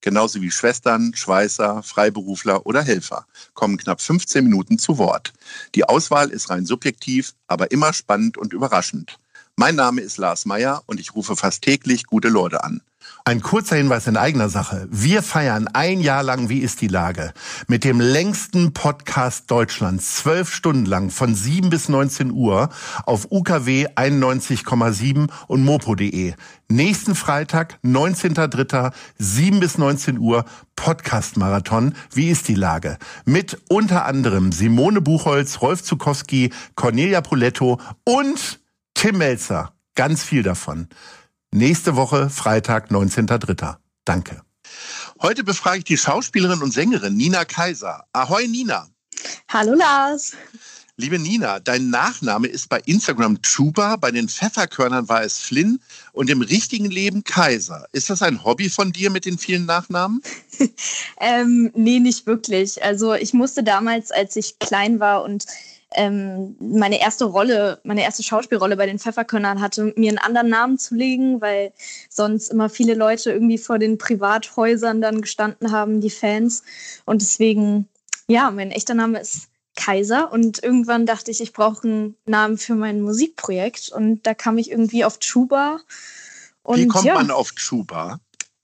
genauso wie Schwestern, Schweißer, Freiberufler oder Helfer, kommen knapp 15 Minuten zu Wort. Die Auswahl ist rein subjektiv, aber immer spannend und überraschend. Mein Name ist Lars Meyer und ich rufe fast täglich gute Leute an. Ein kurzer Hinweis in eigener Sache. Wir feiern ein Jahr lang Wie ist die Lage? Mit dem längsten Podcast Deutschlands. Zwölf Stunden lang von 7 bis 19 Uhr auf UKW 91,7 und mopo.de. Nächsten Freitag, 19.03., 7 bis 19 Uhr, Podcast-Marathon. Wie ist die Lage? Mit unter anderem Simone Buchholz, Rolf Zukowski, Cornelia Poletto und Tim Melzer. Ganz viel davon. Nächste Woche, Freitag, 19.03. Danke. Heute befrage ich die Schauspielerin und Sängerin Nina Kaiser. Ahoi Nina. Hallo Lars. Liebe Nina, dein Nachname ist bei Instagram Chuba, bei den Pfefferkörnern war es Flynn und im richtigen Leben Kaiser. Ist das ein Hobby von dir mit den vielen Nachnamen? ähm, nee, nicht wirklich. Also ich musste damals, als ich klein war und ähm, meine erste Rolle, meine erste Schauspielrolle bei den Pfefferkörnern hatte, mir einen anderen Namen zu legen, weil sonst immer viele Leute irgendwie vor den Privathäusern dann gestanden haben, die Fans. Und deswegen, ja, mein echter Name ist Kaiser und irgendwann dachte ich, ich brauche einen Namen für mein Musikprojekt und da kam ich irgendwie auf Chuba. Und, Wie kommt ja, man auf Chuba?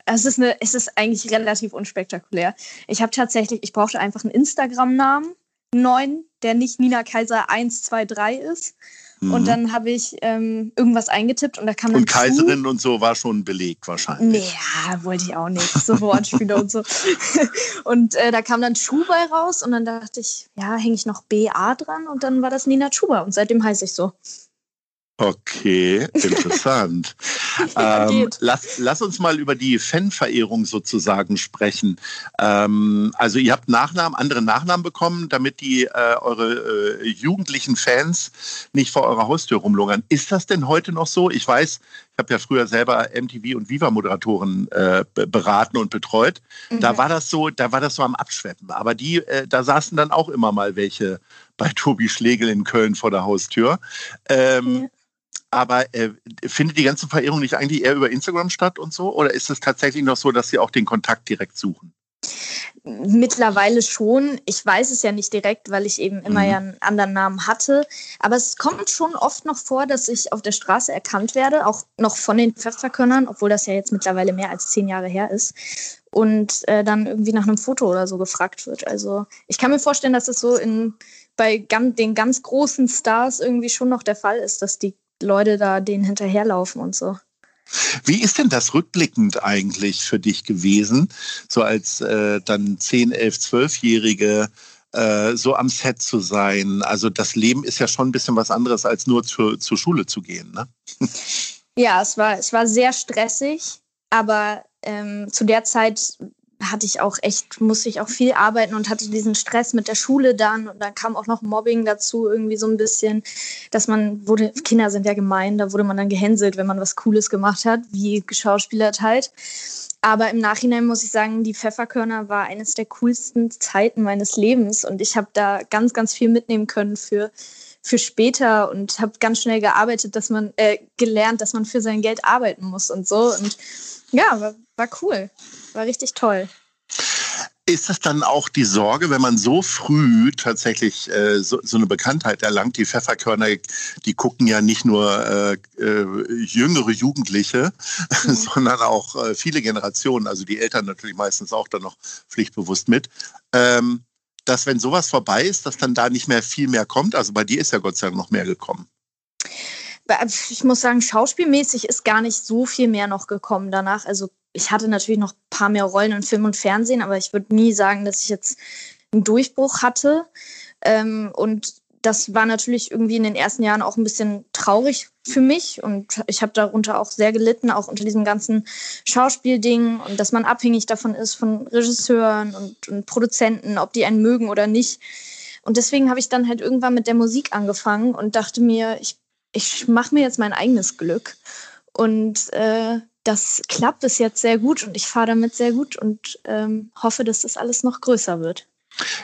Es ist, eine, es ist eigentlich relativ unspektakulär. Ich habe tatsächlich, ich brauchte einfach einen Instagram-Namen, neuen, der nicht Nina Kaiser 123 ist. Mhm. Und dann habe ich ähm, irgendwas eingetippt und da kam dann. Und Kaiserin Schuh. und so war schon belegt wahrscheinlich. Ja, wollte ich auch nicht. So Wortspiele und so. Und äh, da kam dann Schuber raus und dann dachte ich, ja, hänge ich noch BA dran und dann war das Nina Schuber und seitdem heiße ich so. Okay, interessant. ähm, lass, lass uns mal über die Fanverehrung sozusagen sprechen. Ähm, also ihr habt Nachnamen, andere Nachnamen bekommen, damit die äh, eure äh, jugendlichen Fans nicht vor eurer Haustür rumlungern. Ist das denn heute noch so? Ich weiß, ich habe ja früher selber MTV und Viva-Moderatoren äh, beraten und betreut. Mhm. Da war das so, da war das so am Abschweppen. Aber die, äh, da saßen dann auch immer mal welche bei Tobi Schlegel in Köln vor der Haustür. Ähm, ja aber äh, findet die ganze Verehrung nicht eigentlich eher über Instagram statt und so? Oder ist es tatsächlich noch so, dass Sie auch den Kontakt direkt suchen? Mittlerweile schon. Ich weiß es ja nicht direkt, weil ich eben immer mhm. ja einen anderen Namen hatte. Aber es kommt schon oft noch vor, dass ich auf der Straße erkannt werde, auch noch von den Pfefferkörnern, obwohl das ja jetzt mittlerweile mehr als zehn Jahre her ist. Und äh, dann irgendwie nach einem Foto oder so gefragt wird. Also ich kann mir vorstellen, dass es so in, bei ganz, den ganz großen Stars irgendwie schon noch der Fall ist, dass die Leute da denen hinterherlaufen und so. Wie ist denn das rückblickend eigentlich für dich gewesen, so als äh, dann 10, 11, 12-Jährige äh, so am Set zu sein? Also das Leben ist ja schon ein bisschen was anderes, als nur zur, zur Schule zu gehen, ne? Ja, es war, es war sehr stressig, aber ähm, zu der Zeit hatte ich auch echt, musste ich auch viel arbeiten und hatte diesen Stress mit der Schule dann und dann kam auch noch Mobbing dazu, irgendwie so ein bisschen, dass man wurde, Kinder sind ja gemein, da wurde man dann gehänselt, wenn man was Cooles gemacht hat, wie geschauspielert halt. Aber im Nachhinein muss ich sagen, die Pfefferkörner war eines der coolsten Zeiten meines Lebens und ich habe da ganz, ganz viel mitnehmen können für, für später und habe ganz schnell gearbeitet, dass man äh, gelernt, dass man für sein Geld arbeiten muss und so. Und ja, war, war cool. War richtig toll. Ist es dann auch die Sorge, wenn man so früh tatsächlich äh, so, so, eine Bekanntheit erlangt? Die Pfefferkörner, die gucken ja nicht nur äh, äh, jüngere Jugendliche, mhm. sondern auch äh, viele Generationen, also die Eltern natürlich meistens auch dann noch pflichtbewusst mit. Ähm, dass wenn sowas vorbei ist, dass dann da nicht mehr viel mehr kommt. Also bei dir ist ja Gott sei Dank noch mehr gekommen ich muss sagen, schauspielmäßig ist gar nicht so viel mehr noch gekommen danach. Also ich hatte natürlich noch ein paar mehr Rollen in Film und Fernsehen, aber ich würde nie sagen, dass ich jetzt einen Durchbruch hatte. Ähm, und das war natürlich irgendwie in den ersten Jahren auch ein bisschen traurig für mich und ich habe darunter auch sehr gelitten, auch unter diesem ganzen Schauspielding und dass man abhängig davon ist von Regisseuren und, und Produzenten, ob die einen mögen oder nicht. Und deswegen habe ich dann halt irgendwann mit der Musik angefangen und dachte mir, ich, ich mache mir jetzt mein eigenes Glück. Und äh, das klappt bis jetzt sehr gut und ich fahre damit sehr gut und ähm, hoffe, dass das alles noch größer wird.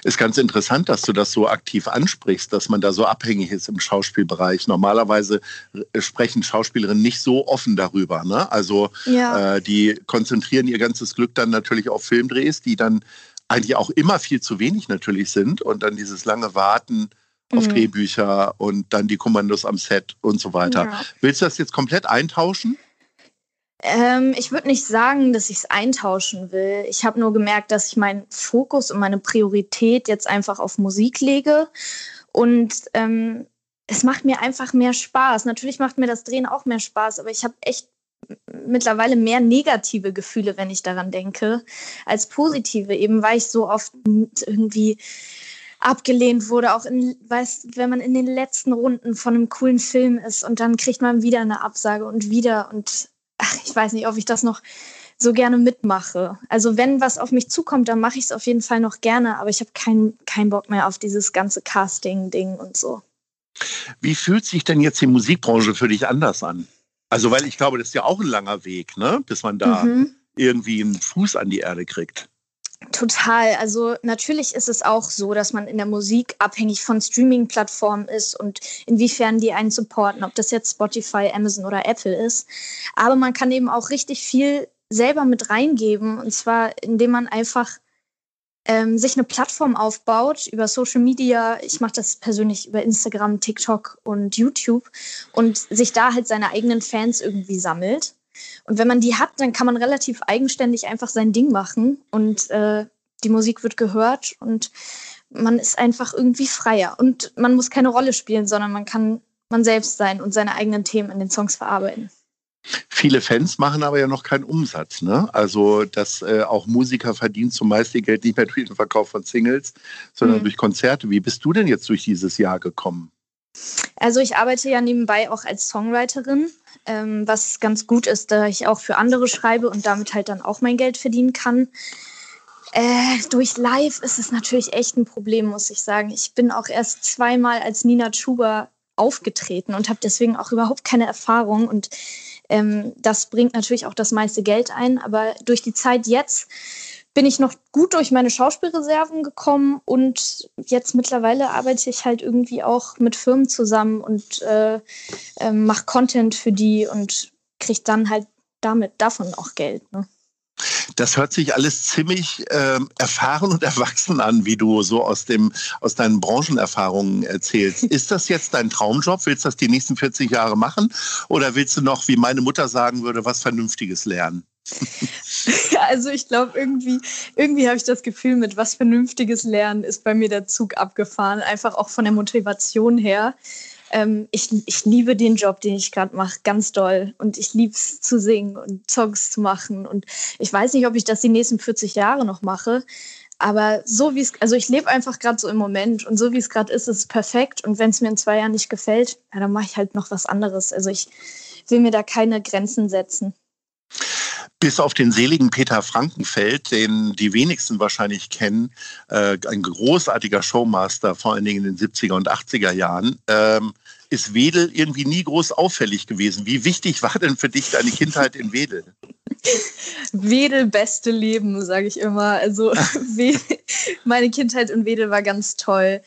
Ist ganz interessant, dass du das so aktiv ansprichst, dass man da so abhängig ist im Schauspielbereich. Normalerweise äh, sprechen Schauspielerinnen nicht so offen darüber. Ne? Also ja. äh, die konzentrieren ihr ganzes Glück dann natürlich auf Filmdrehs, die dann eigentlich auch immer viel zu wenig natürlich sind und dann dieses lange Warten auf mhm. Drehbücher und dann die Kommandos am Set und so weiter. Ja. Willst du das jetzt komplett eintauschen? Ähm, ich würde nicht sagen, dass ich es eintauschen will. Ich habe nur gemerkt, dass ich meinen Fokus und meine Priorität jetzt einfach auf Musik lege. Und ähm, es macht mir einfach mehr Spaß. Natürlich macht mir das Drehen auch mehr Spaß, aber ich habe echt mittlerweile mehr negative Gefühle, wenn ich daran denke, als positive, eben weil ich so oft irgendwie abgelehnt wurde, auch in, weißt, wenn man in den letzten Runden von einem coolen Film ist und dann kriegt man wieder eine Absage und wieder und ach, ich weiß nicht, ob ich das noch so gerne mitmache. Also wenn was auf mich zukommt, dann mache ich es auf jeden Fall noch gerne, aber ich habe keinen kein Bock mehr auf dieses ganze Casting-Ding und so. Wie fühlt sich denn jetzt die Musikbranche für dich anders an? Also, weil ich glaube, das ist ja auch ein langer Weg, ne? bis man da mhm. irgendwie einen Fuß an die Erde kriegt. Total. Also natürlich ist es auch so, dass man in der Musik abhängig von Streaming-Plattformen ist und inwiefern die einen supporten, ob das jetzt Spotify, Amazon oder Apple ist. Aber man kann eben auch richtig viel selber mit reingeben. Und zwar, indem man einfach ähm, sich eine Plattform aufbaut über Social Media. Ich mache das persönlich über Instagram, TikTok und YouTube und sich da halt seine eigenen Fans irgendwie sammelt. Und wenn man die hat, dann kann man relativ eigenständig einfach sein Ding machen und äh, die Musik wird gehört und man ist einfach irgendwie freier. Und man muss keine Rolle spielen, sondern man kann man selbst sein und seine eigenen Themen in den Songs verarbeiten. Viele Fans machen aber ja noch keinen Umsatz. Ne? Also, dass äh, auch Musiker verdienen zumeist ihr Geld nicht mehr durch den Verkauf von Singles, sondern mhm. durch Konzerte. Wie bist du denn jetzt durch dieses Jahr gekommen? Also, ich arbeite ja nebenbei auch als Songwriterin ähm, was ganz gut ist, da ich auch für andere schreibe und damit halt dann auch mein Geld verdienen kann. Äh, durch Live ist es natürlich echt ein Problem, muss ich sagen. Ich bin auch erst zweimal als Nina Chuba aufgetreten und habe deswegen auch überhaupt keine Erfahrung und ähm, das bringt natürlich auch das meiste Geld ein. Aber durch die Zeit jetzt bin ich noch gut durch meine Schauspielreserven gekommen und jetzt mittlerweile arbeite ich halt irgendwie auch mit Firmen zusammen und äh, äh, mache Content für die und kriege dann halt damit davon auch Geld. Ne? Das hört sich alles ziemlich äh, erfahren und erwachsen an, wie du so aus, dem, aus deinen Branchenerfahrungen erzählst. Ist das jetzt dein Traumjob? Willst du das die nächsten 40 Jahre machen? Oder willst du noch, wie meine Mutter sagen würde, was Vernünftiges lernen? Ja, also ich glaube, irgendwie, irgendwie habe ich das Gefühl, mit was Vernünftiges lernen ist bei mir der Zug abgefahren. Einfach auch von der Motivation her. Ähm, ich, ich liebe den Job, den ich gerade mache, ganz doll. Und ich liebe es zu singen und Songs zu machen. Und ich weiß nicht, ob ich das die nächsten 40 Jahre noch mache. Aber so wie es, also ich lebe einfach gerade so im Moment und so wie es gerade ist, ist es perfekt. Und wenn es mir in zwei Jahren nicht gefällt, ja, dann mache ich halt noch was anderes. Also ich will mir da keine Grenzen setzen. Bis auf den seligen Peter Frankenfeld, den die wenigsten wahrscheinlich kennen, äh, ein großartiger Showmaster, vor allen Dingen in den 70er und 80er Jahren, ähm, ist Wedel irgendwie nie groß auffällig gewesen. Wie wichtig war denn für dich deine Kindheit in Wedel? Wedel beste Leben, sage ich immer. Also meine Kindheit in Wedel war ganz toll.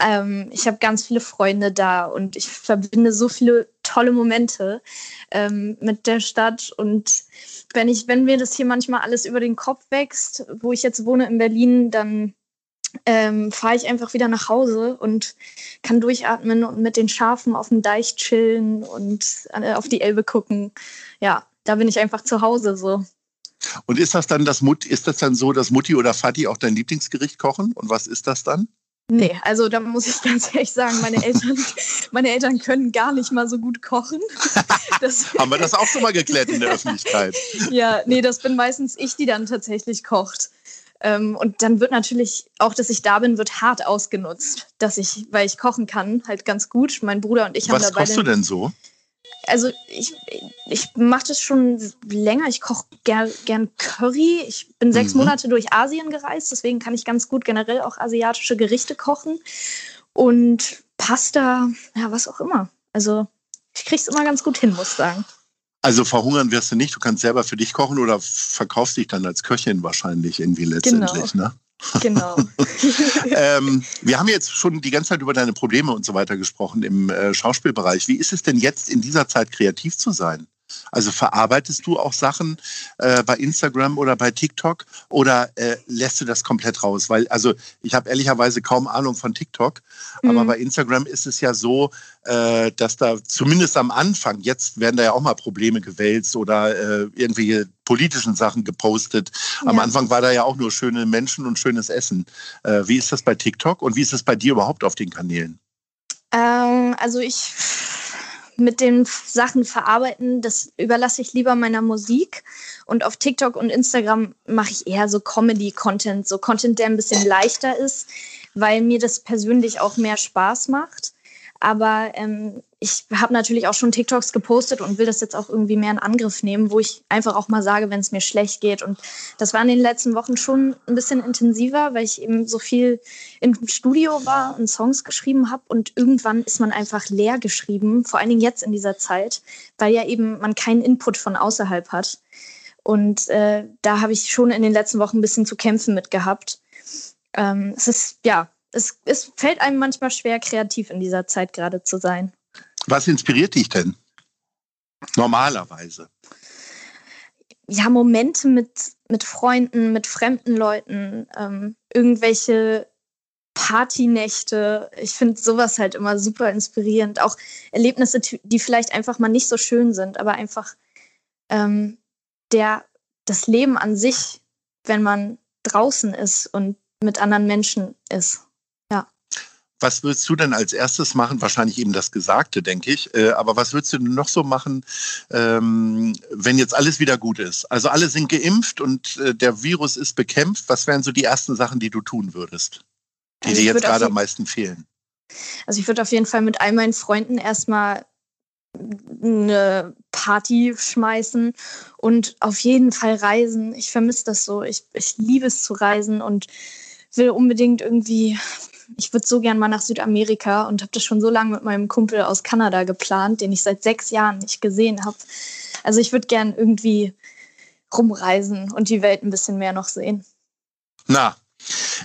Ähm, ich habe ganz viele Freunde da und ich verbinde so viele tolle Momente ähm, mit der Stadt. Und wenn ich, wenn mir das hier manchmal alles über den Kopf wächst, wo ich jetzt wohne in Berlin, dann ähm, fahre ich einfach wieder nach Hause und kann durchatmen und mit den Schafen auf dem Deich chillen und äh, auf die Elbe gucken. Ja, da bin ich einfach zu Hause so. Und ist das dann das Mut, ist das dann so, dass Mutti oder Vati auch dein Lieblingsgericht kochen? Und was ist das dann? Nee, also da muss ich ganz ehrlich sagen, meine Eltern, meine Eltern können gar nicht mal so gut kochen. Das, Haben wir das auch schon mal geklärt in der Öffentlichkeit? ja, nee, das bin meistens ich, die dann tatsächlich kocht. Ähm, und dann wird natürlich auch, dass ich da bin, wird hart ausgenutzt, dass ich, weil ich kochen kann, halt ganz gut. Mein Bruder und ich haben dabei. Was kochst du denn so? Also ich, ich mache das schon länger. Ich koche gern, gern Curry. Ich bin sechs mhm. Monate durch Asien gereist, deswegen kann ich ganz gut generell auch asiatische Gerichte kochen. Und Pasta, ja, was auch immer. Also ich krieg's immer ganz gut hin, muss ich sagen. Also verhungern wirst du nicht, du kannst selber für dich kochen oder verkaufst dich dann als Köchin wahrscheinlich irgendwie letztendlich, genau. ne? Genau. ähm, wir haben jetzt schon die ganze Zeit über deine Probleme und so weiter gesprochen im äh, Schauspielbereich. Wie ist es denn jetzt in dieser Zeit kreativ zu sein? Also verarbeitest du auch Sachen äh, bei Instagram oder bei TikTok oder äh, lässt du das komplett raus? Weil, also ich habe ehrlicherweise kaum Ahnung von TikTok, mhm. aber bei Instagram ist es ja so, äh, dass da zumindest am Anfang, jetzt werden da ja auch mal Probleme gewälzt oder äh, irgendwelche politischen Sachen gepostet. Am ja. Anfang war da ja auch nur schöne Menschen und schönes Essen. Äh, wie ist das bei TikTok und wie ist das bei dir überhaupt auf den Kanälen? Ähm, also ich mit den Sachen verarbeiten, das überlasse ich lieber meiner Musik. Und auf TikTok und Instagram mache ich eher so Comedy-Content, so Content, der ein bisschen leichter ist, weil mir das persönlich auch mehr Spaß macht. Aber ähm, ich habe natürlich auch schon TikToks gepostet und will das jetzt auch irgendwie mehr in Angriff nehmen, wo ich einfach auch mal sage, wenn es mir schlecht geht. Und das war in den letzten Wochen schon ein bisschen intensiver, weil ich eben so viel im Studio war und Songs geschrieben habe. Und irgendwann ist man einfach leer geschrieben, vor allen Dingen jetzt in dieser Zeit, weil ja eben man keinen Input von außerhalb hat. Und äh, da habe ich schon in den letzten Wochen ein bisschen zu kämpfen mit gehabt. Ähm, es ist, ja, es, es fällt einem manchmal schwer, kreativ in dieser Zeit gerade zu sein. Was inspiriert dich denn? Normalerweise. Ja, Momente mit, mit Freunden, mit fremden Leuten, ähm, irgendwelche Partynächte. Ich finde sowas halt immer super inspirierend. Auch Erlebnisse, die vielleicht einfach mal nicht so schön sind, aber einfach ähm, der, das Leben an sich, wenn man draußen ist und mit anderen Menschen ist. Was würdest du denn als erstes machen? Wahrscheinlich eben das Gesagte, denke ich. Äh, aber was würdest du denn noch so machen, ähm, wenn jetzt alles wieder gut ist? Also alle sind geimpft und äh, der Virus ist bekämpft. Was wären so die ersten Sachen, die du tun würdest, die also dir jetzt gerade am meisten fehlen? Also ich würde auf jeden Fall mit all meinen Freunden erstmal eine Party schmeißen und auf jeden Fall reisen. Ich vermisse das so. Ich, ich liebe es zu reisen und will unbedingt irgendwie ich würde so gern mal nach Südamerika und habe das schon so lange mit meinem Kumpel aus Kanada geplant, den ich seit sechs Jahren nicht gesehen habe. Also ich würde gern irgendwie rumreisen und die Welt ein bisschen mehr noch sehen. Na,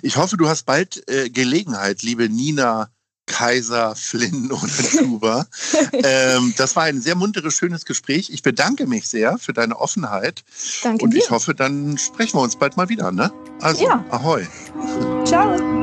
ich hoffe, du hast bald äh, Gelegenheit, liebe Nina Kaiser, Flynn oder Tuba. ähm, das war ein sehr munteres, schönes Gespräch. Ich bedanke mich sehr für deine Offenheit. Danke Und dir. ich hoffe, dann sprechen wir uns bald mal wieder. Ne? Also, ja. ahoi. Ciao.